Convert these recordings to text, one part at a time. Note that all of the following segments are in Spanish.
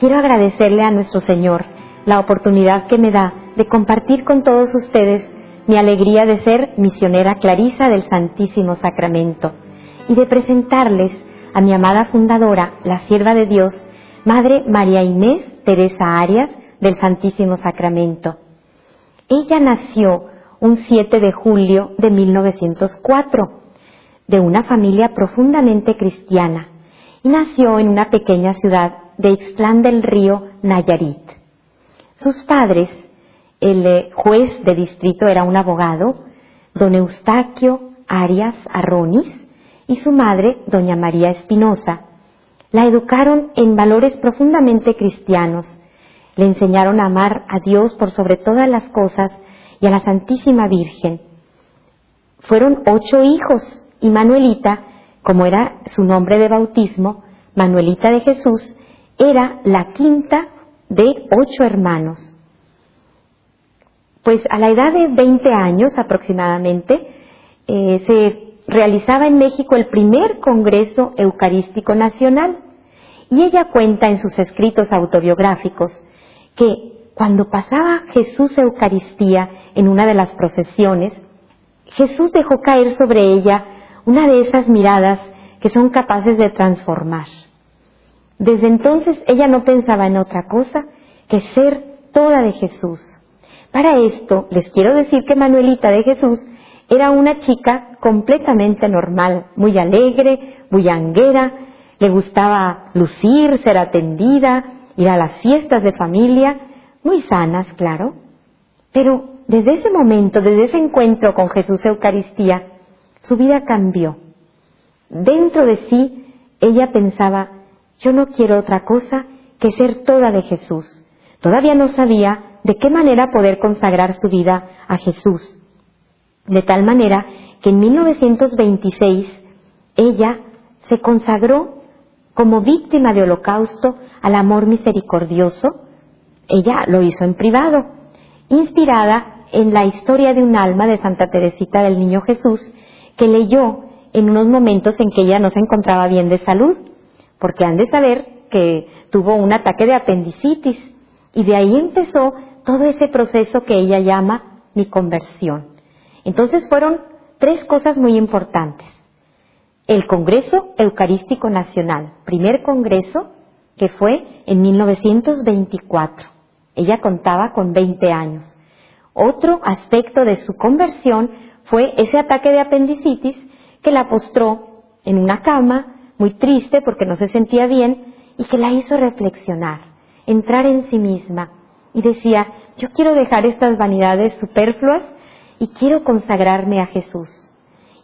quiero agradecerle a nuestro Señor la oportunidad que me da de compartir con todos ustedes mi alegría de ser misionera clarisa del Santísimo Sacramento y de presentarles a mi amada fundadora, la sierva de Dios, Madre María Inés Teresa Arias del Santísimo Sacramento. Ella nació un 7 de julio de 1904 de una familia profundamente cristiana y nació en una pequeña ciudad de Ixtlán del Río, Nayarit. Sus padres, el eh, juez de distrito era un abogado, don Eustaquio Arias Arronis, y su madre, doña María Espinosa. La educaron en valores profundamente cristianos. Le enseñaron a amar a Dios por sobre todas las cosas y a la Santísima Virgen. Fueron ocho hijos y Manuelita, como era su nombre de bautismo, Manuelita de Jesús, era la quinta de ocho hermanos. Pues a la edad de 20 años aproximadamente, eh, se realizaba en México el primer Congreso Eucarístico Nacional y ella cuenta en sus escritos autobiográficos que cuando pasaba Jesús Eucaristía en una de las procesiones, Jesús dejó caer sobre ella una de esas miradas que son capaces de transformar. Desde entonces ella no pensaba en otra cosa que ser toda de Jesús. Para esto les quiero decir que Manuelita de Jesús era una chica completamente normal, muy alegre, muy anguera, le gustaba lucir, ser atendida, ir a las fiestas de familia, muy sanas, claro. Pero desde ese momento, desde ese encuentro con Jesús Eucaristía, su vida cambió. Dentro de sí, ella pensaba, yo no quiero otra cosa que ser toda de Jesús. Todavía no sabía de qué manera poder consagrar su vida a Jesús. De tal manera que en 1926 ella se consagró como víctima de holocausto al amor misericordioso. Ella lo hizo en privado, inspirada en la historia de un alma de Santa Teresita del Niño Jesús que leyó en unos momentos en que ella no se encontraba bien de salud, porque han de saber que tuvo un ataque de apendicitis y de ahí empezó todo ese proceso que ella llama mi conversión. Entonces fueron tres cosas muy importantes. El Congreso Eucarístico Nacional, primer congreso que fue en 1924. Ella contaba con 20 años. Otro aspecto de su conversión fue ese ataque de apendicitis que la postró en una cama, muy triste porque no se sentía bien, y que la hizo reflexionar, entrar en sí misma, y decía, yo quiero dejar estas vanidades superfluas y quiero consagrarme a Jesús.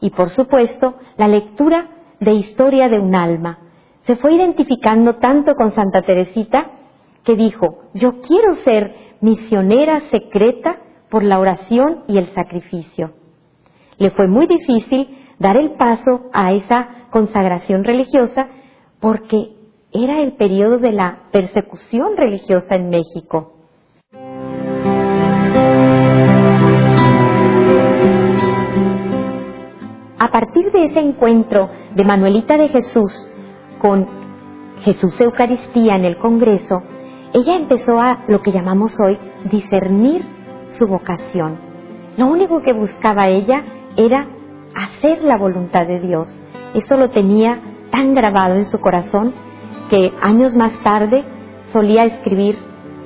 Y por supuesto, la lectura de historia de un alma. Se fue identificando tanto con Santa Teresita que dijo, yo quiero ser misionera secreta por la oración y el sacrificio. Le fue muy difícil dar el paso a esa consagración religiosa porque era el periodo de la persecución religiosa en México. A partir de ese encuentro de Manuelita de Jesús con Jesús Eucaristía en el Congreso, ella empezó a lo que llamamos hoy discernir su vocación. Lo único que buscaba ella era hacer la voluntad de Dios. Eso lo tenía tan grabado en su corazón que años más tarde solía escribir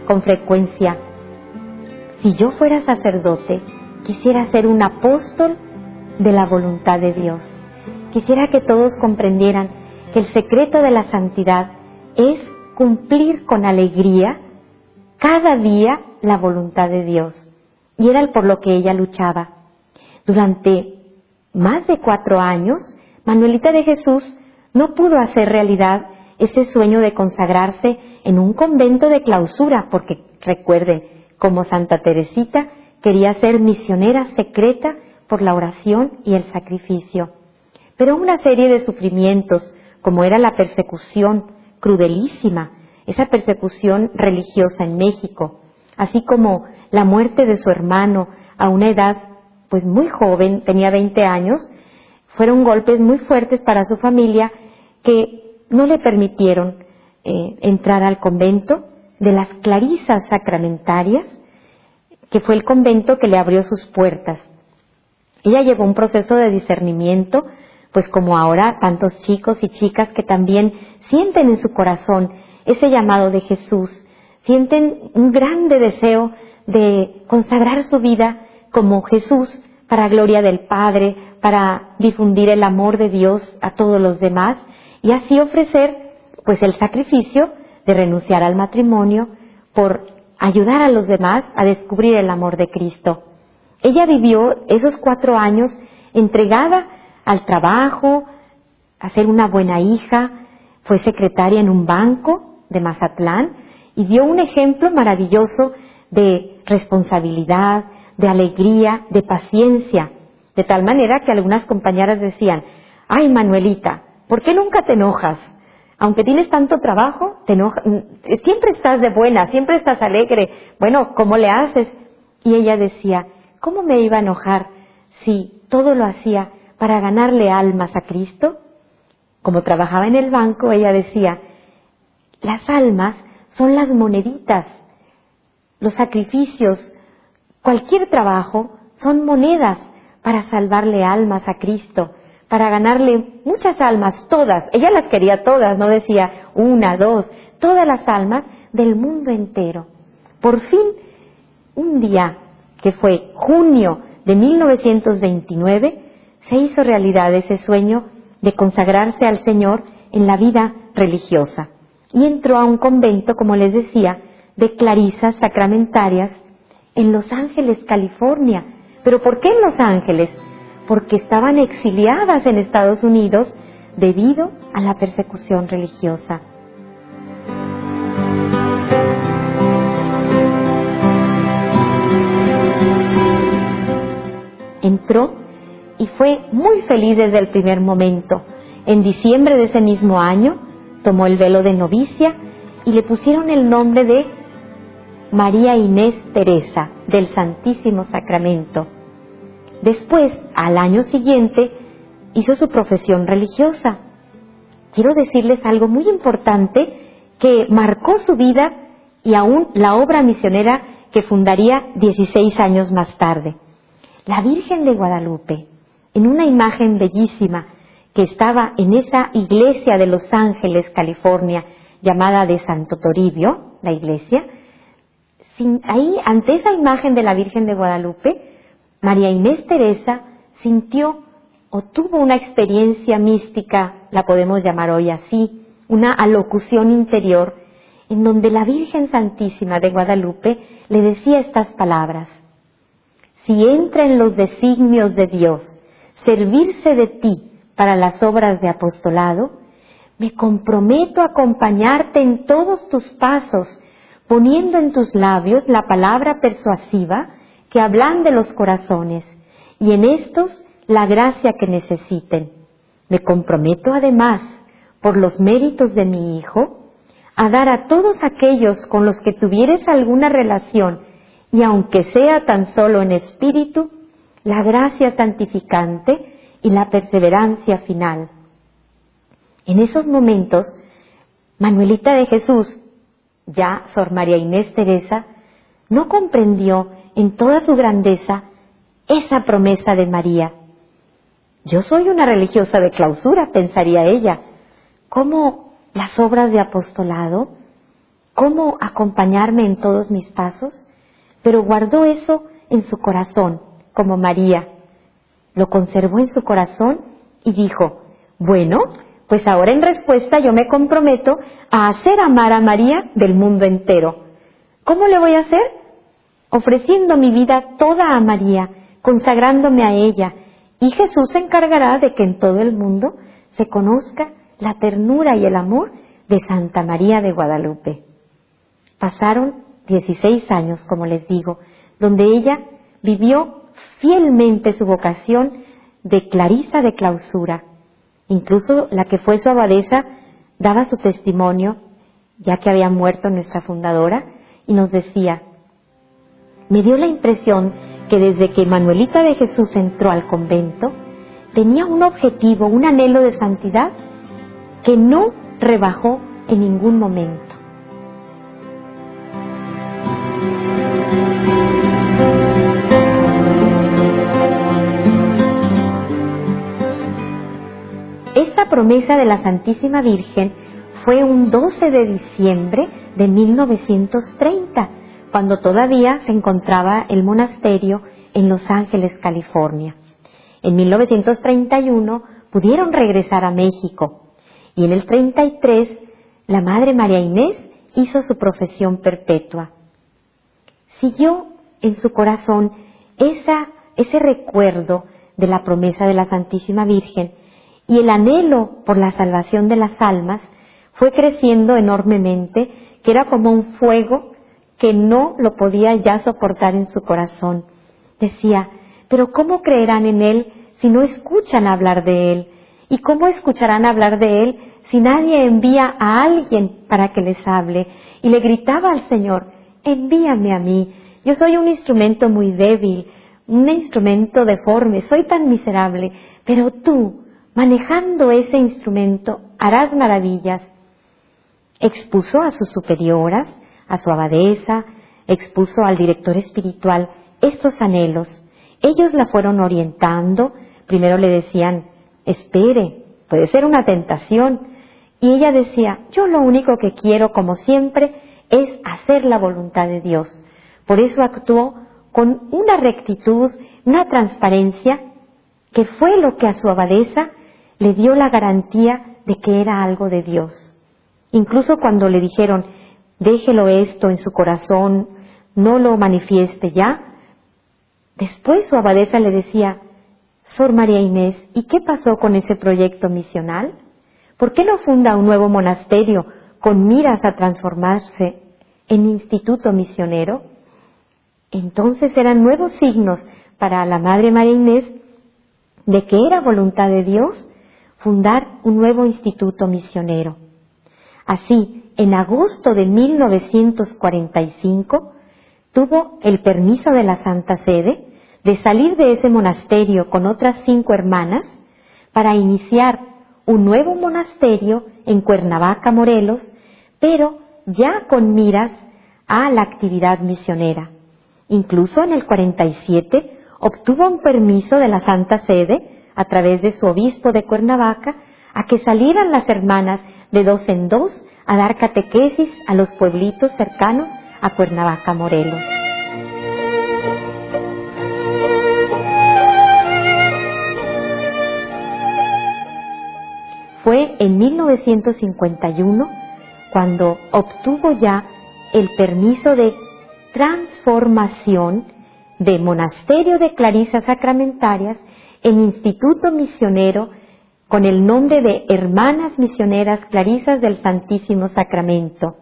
con frecuencia, si yo fuera sacerdote, quisiera ser un apóstol de la voluntad de Dios. Quisiera que todos comprendieran que el secreto de la santidad es cumplir con alegría cada día la voluntad de Dios. Y era por lo que ella luchaba. Durante más de cuatro años, Manuelita de Jesús no pudo hacer realidad ese sueño de consagrarse en un convento de clausura, porque recuerden, como Santa Teresita quería ser misionera secreta por la oración y el sacrificio. Pero una serie de sufrimientos, como era la persecución crudelísima, esa persecución religiosa en México, así como la muerte de su hermano a una edad pues muy joven, tenía 20 años, fueron golpes muy fuertes para su familia que no le permitieron eh, entrar al convento de las Clarisas Sacramentarias, que fue el convento que le abrió sus puertas. Ella llevó un proceso de discernimiento, pues como ahora tantos chicos y chicas que también sienten en su corazón ese llamado de Jesús, sienten un grande deseo de consagrar su vida como Jesús para gloria del Padre, para difundir el amor de Dios a todos los demás y así ofrecer pues el sacrificio de renunciar al matrimonio por ayudar a los demás a descubrir el amor de Cristo. Ella vivió esos cuatro años entregada al trabajo, a ser una buena hija, fue secretaria en un banco de Mazatlán y dio un ejemplo maravilloso de responsabilidad, de alegría, de paciencia, de tal manera que algunas compañeras decían, ay Manuelita, ¿por qué nunca te enojas? Aunque tienes tanto trabajo, enojas, siempre estás de buena, siempre estás alegre. Bueno, ¿cómo le haces? Y ella decía, ¿cómo me iba a enojar si todo lo hacía para ganarle almas a Cristo? Como trabajaba en el banco, ella decía, las almas son las moneditas, los sacrificios, cualquier trabajo son monedas para salvarle almas a Cristo, para ganarle muchas almas, todas. Ella las quería todas, no decía una, dos, todas las almas del mundo entero. Por fin, un día que fue junio de 1929, se hizo realidad ese sueño de consagrarse al Señor en la vida religiosa. Y entró a un convento, como les decía, de clarisas sacramentarias en Los Ángeles, California. ¿Pero por qué en Los Ángeles? Porque estaban exiliadas en Estados Unidos debido a la persecución religiosa. Entró y fue muy feliz desde el primer momento. En diciembre de ese mismo año tomó el velo de novicia y le pusieron el nombre de María Inés Teresa del Santísimo Sacramento. Después, al año siguiente, hizo su profesión religiosa. Quiero decirles algo muy importante que marcó su vida y aún la obra misionera que fundaría 16 años más tarde. La Virgen de Guadalupe, en una imagen bellísima que estaba en esa iglesia de Los Ángeles, California, llamada de Santo Toribio, la iglesia, ahí, ante esa imagen de la Virgen de Guadalupe, María Inés Teresa sintió o tuvo una experiencia mística, la podemos llamar hoy así, una alocución interior, en donde la Virgen Santísima de Guadalupe le decía estas palabras, si entra en los designios de Dios servirse de ti para las obras de apostolado, me comprometo a acompañarte en todos tus pasos poniendo en tus labios la palabra persuasiva que hablan de los corazones, y en estos la gracia que necesiten. Me comprometo además, por los méritos de mi Hijo, a dar a todos aquellos con los que tuvieres alguna relación, y aunque sea tan solo en espíritu, la gracia santificante y la perseverancia final. En esos momentos, Manuelita de Jesús ya Sor María Inés Teresa no comprendió en toda su grandeza esa promesa de María. Yo soy una religiosa de clausura, pensaría ella. ¿Cómo las obras de apostolado? ¿Cómo acompañarme en todos mis pasos? Pero guardó eso en su corazón, como María. Lo conservó en su corazón y dijo, bueno, pues ahora en respuesta yo me comprometo a hacer amar a María del mundo entero. ¿Cómo le voy a hacer? Ofreciendo mi vida toda a María, consagrándome a ella, y Jesús se encargará de que en todo el mundo se conozca la ternura y el amor de Santa María de Guadalupe. Pasaron 16 años, como les digo, donde ella vivió fielmente su vocación de clarisa de clausura, Incluso la que fue su abadesa daba su testimonio, ya que había muerto nuestra fundadora, y nos decía, me dio la impresión que desde que Manuelita de Jesús entró al convento, tenía un objetivo, un anhelo de santidad que no rebajó en ningún momento. Promesa de la Santísima Virgen fue un 12 de diciembre de 1930, cuando todavía se encontraba el monasterio en Los Ángeles, California. En 1931 pudieron regresar a México y en el 33 la Madre María Inés hizo su profesión perpetua. Siguió en su corazón esa, ese recuerdo de la promesa de la Santísima Virgen y el anhelo por la salvación de las almas fue creciendo enormemente, que era como un fuego que no lo podía ya soportar en su corazón. Decía, pero ¿cómo creerán en Él si no escuchan hablar de Él? ¿Y cómo escucharán hablar de Él si nadie envía a alguien para que les hable? Y le gritaba al Señor, envíame a mí, yo soy un instrumento muy débil, un instrumento deforme, soy tan miserable, pero tú, manejando ese instrumento, harás maravillas. Expuso a sus superioras, a su abadesa, expuso al director espiritual estos anhelos. Ellos la fueron orientando, primero le decían, espere, puede ser una tentación. Y ella decía, yo lo único que quiero, como siempre, es hacer la voluntad de Dios. Por eso actuó con una rectitud, una transparencia, que fue lo que a su abadesa le dio la garantía de que era algo de Dios. Incluso cuando le dijeron, déjelo esto en su corazón, no lo manifieste ya, después su abadesa le decía, Sor María Inés, ¿y qué pasó con ese proyecto misional? ¿Por qué no funda un nuevo monasterio con miras a transformarse en instituto misionero? Entonces eran nuevos signos para la Madre María Inés de que era voluntad de Dios fundar un nuevo instituto misionero. Así, en agosto de 1945, tuvo el permiso de la Santa Sede de salir de ese monasterio con otras cinco hermanas para iniciar un nuevo monasterio en Cuernavaca, Morelos, pero ya con miras a la actividad misionera. Incluso en el 47 obtuvo un permiso de la Santa Sede a través de su obispo de Cuernavaca, a que salieran las hermanas de dos en dos a dar catequesis a los pueblitos cercanos a Cuernavaca, Morelos. Fue en 1951 cuando obtuvo ya el permiso de transformación de monasterio de clarisas sacramentarias en Instituto Misionero con el nombre de Hermanas Misioneras Clarisas del Santísimo Sacramento.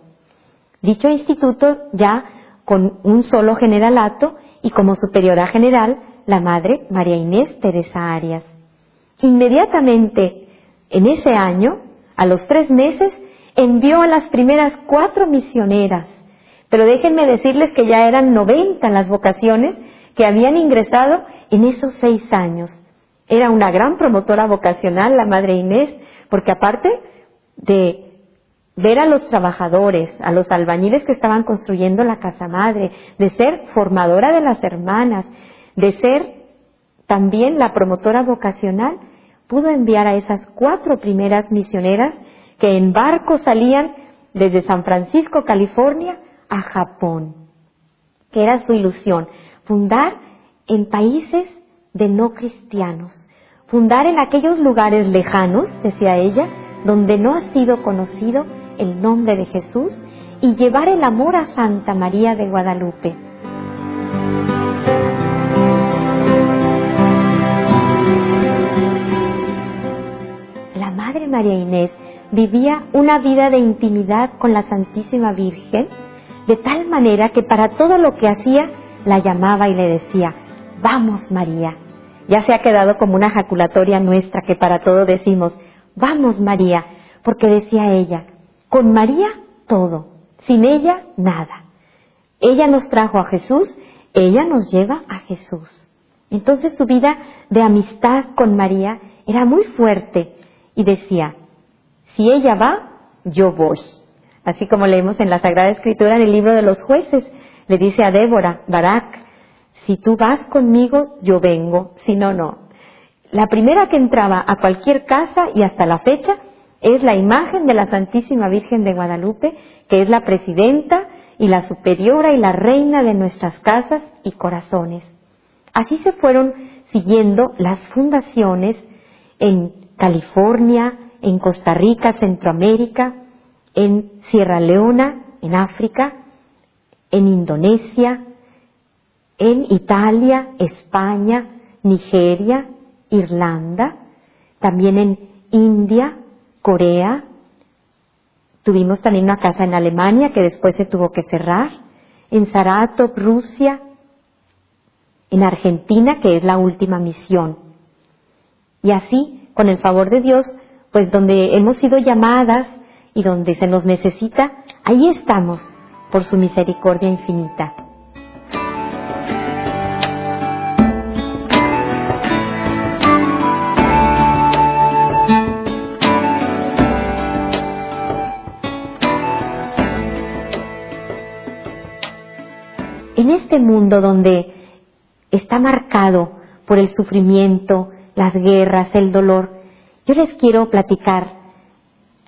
Dicho instituto ya con un solo generalato y como superiora general la Madre María Inés Teresa Arias. Inmediatamente en ese año, a los tres meses, envió a las primeras cuatro misioneras. Pero déjenme decirles que ya eran 90 las vocaciones que habían ingresado en esos seis años. Era una gran promotora vocacional la Madre Inés, porque aparte de ver a los trabajadores, a los albañiles que estaban construyendo la casa madre, de ser formadora de las hermanas, de ser también la promotora vocacional, pudo enviar a esas cuatro primeras misioneras que en barco salían desde San Francisco, California, a Japón, que era su ilusión, fundar en países de no cristianos, fundar en aquellos lugares lejanos, decía ella, donde no ha sido conocido el nombre de Jesús y llevar el amor a Santa María de Guadalupe. La Madre María Inés vivía una vida de intimidad con la Santísima Virgen, de tal manera que para todo lo que hacía la llamaba y le decía, vamos María, ya se ha quedado como una jaculatoria nuestra que para todo decimos, vamos María, porque decía ella, con María todo, sin ella nada. Ella nos trajo a Jesús, ella nos lleva a Jesús. Entonces su vida de amistad con María era muy fuerte y decía, si ella va, yo voy. así como leemos en la Sagrada Escritura en el libro de los jueces. Le dice a Débora, Barak, si tú vas conmigo, yo vengo, si no, no. La primera que entraba a cualquier casa y hasta la fecha es la imagen de la Santísima Virgen de Guadalupe, que es la presidenta y la superiora y la reina de nuestras casas y corazones. Así se fueron siguiendo las fundaciones en California, en Costa Rica, Centroamérica, en Sierra Leona, en África, en Indonesia, en Italia, España, Nigeria, Irlanda, también en India, Corea. Tuvimos también una casa en Alemania que después se tuvo que cerrar, en Saratov, Rusia, en Argentina, que es la última misión. Y así, con el favor de Dios, pues donde hemos sido llamadas y donde se nos necesita, ahí estamos, por su misericordia infinita. En este mundo donde está marcado por el sufrimiento, las guerras, el dolor, yo les quiero platicar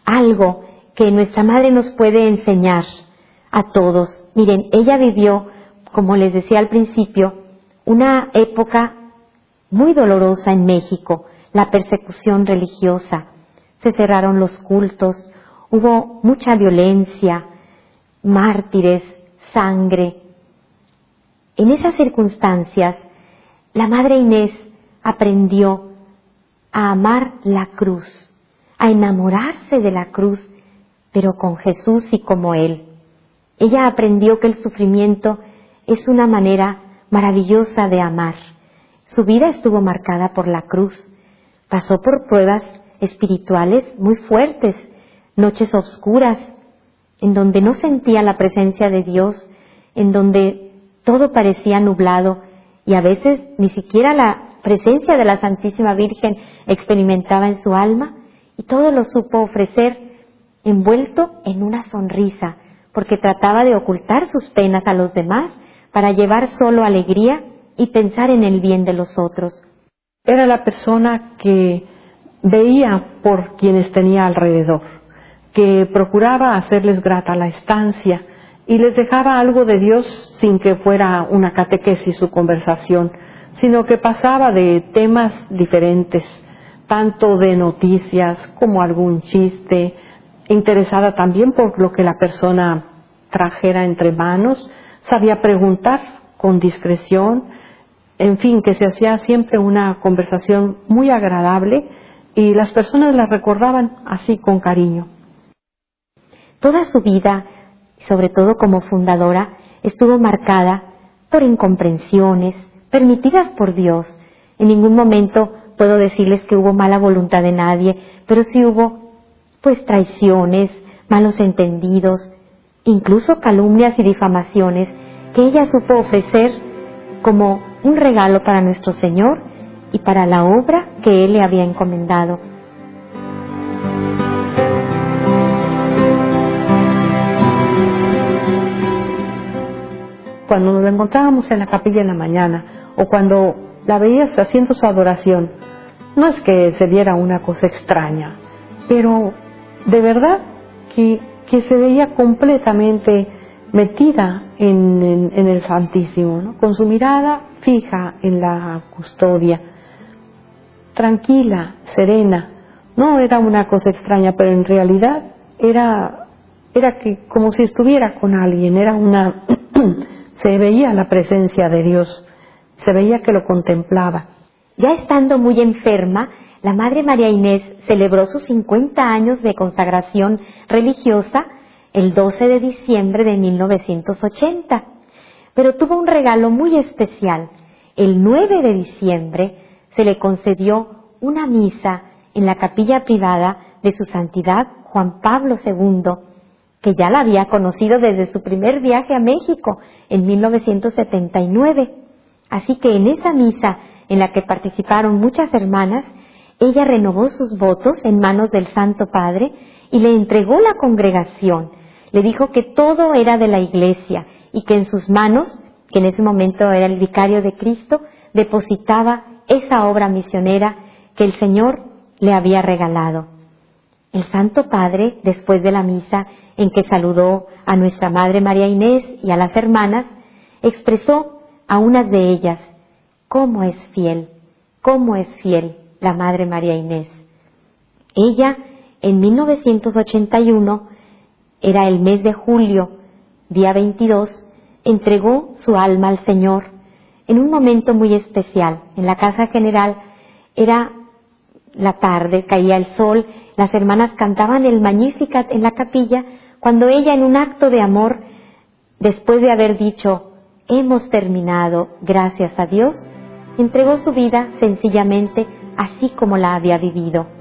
algo que nuestra madre nos puede enseñar a todos. Miren, ella vivió, como les decía al principio, una época muy dolorosa en México, la persecución religiosa. Se cerraron los cultos, hubo mucha violencia, mártires, sangre. En esas circunstancias, la Madre Inés aprendió a amar la cruz, a enamorarse de la cruz, pero con Jesús y como Él. Ella aprendió que el sufrimiento es una manera maravillosa de amar. Su vida estuvo marcada por la cruz. Pasó por pruebas espirituales muy fuertes, noches oscuras, en donde no sentía la presencia de Dios, en donde todo parecía nublado y a veces ni siquiera la presencia de la Santísima Virgen experimentaba en su alma y todo lo supo ofrecer envuelto en una sonrisa, porque trataba de ocultar sus penas a los demás para llevar solo alegría y pensar en el bien de los otros. Era la persona que veía por quienes tenía alrededor, que procuraba hacerles grata la estancia y les dejaba algo de Dios sin que fuera una catequesis su conversación, sino que pasaba de temas diferentes, tanto de noticias como algún chiste, interesada también por lo que la persona trajera entre manos, sabía preguntar con discreción, en fin, que se hacía siempre una conversación muy agradable y las personas la recordaban así con cariño. Toda su vida, sobre todo como fundadora, estuvo marcada por incomprensiones permitidas por Dios. En ningún momento puedo decirles que hubo mala voluntad de nadie, pero sí hubo pues traiciones, malos entendidos, incluso calumnias y difamaciones que ella supo ofrecer como un regalo para nuestro Señor y para la obra que Él le había encomendado. Cuando nos la encontrábamos en la capilla en la mañana o cuando la veías haciendo su adoración, no es que se diera una cosa extraña, pero de verdad que, se veía completamente metida en, el Santísimo, con su mirada fija en la custodia, tranquila, serena. No era una cosa extraña, pero en realidad era, era que como si estuviera con alguien, era una, se veía la presencia de Dios, se veía que lo contemplaba. Ya estando muy enferma, la Madre María Inés celebró sus 50 años de consagración religiosa el 12 de diciembre de 1980, pero tuvo un regalo muy especial. El 9 de diciembre se le concedió una misa en la capilla privada de su santidad Juan Pablo II, que ya la había conocido desde su primer viaje a México en 1979. Así que en esa misa en la que participaron muchas hermanas, ella renovó sus votos en manos del Santo Padre y le entregó la congregación. Le dijo que todo era de la iglesia y que en sus manos, que en ese momento era el vicario de Cristo, depositaba esa obra misionera que el Señor le había regalado. El Santo Padre, después de la misa en que saludó a nuestra Madre María Inés y a las hermanas, expresó a unas de ellas, cómo es fiel, cómo es fiel la Madre María Inés. Ella, en 1981, era el mes de julio, día 22, entregó su alma al Señor en un momento muy especial. En la casa general era la tarde, caía el sol, las hermanas cantaban el Magnificat en la capilla, cuando ella en un acto de amor, después de haber dicho, hemos terminado, gracias a Dios, entregó su vida sencillamente así como la había vivido.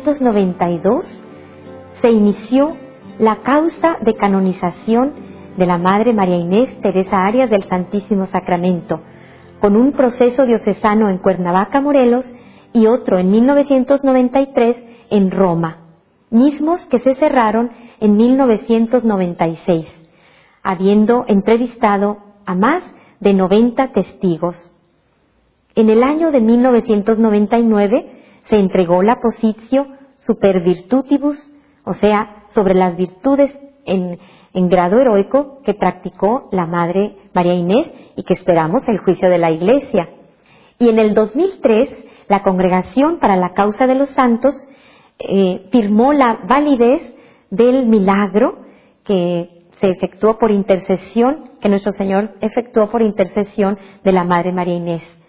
1992 se inició la causa de canonización de la Madre María Inés Teresa Arias del Santísimo Sacramento, con un proceso diocesano en Cuernavaca, Morelos, y otro en 1993 en Roma, mismos que se cerraron en 1996, habiendo entrevistado a más de 90 testigos. En el año de 1999 se entregó la positio super virtutibus, o sea, sobre las virtudes en, grado heroico que practicó la Madre María Inés y que esperamos el juicio de la Iglesia. Y en el 2003, la Congregación para la Causa de los Santos eh, firmó la validez del milagro que se efectuó por intercesión, que nuestro Señor efectuó por intercesión de la Madre María Inés.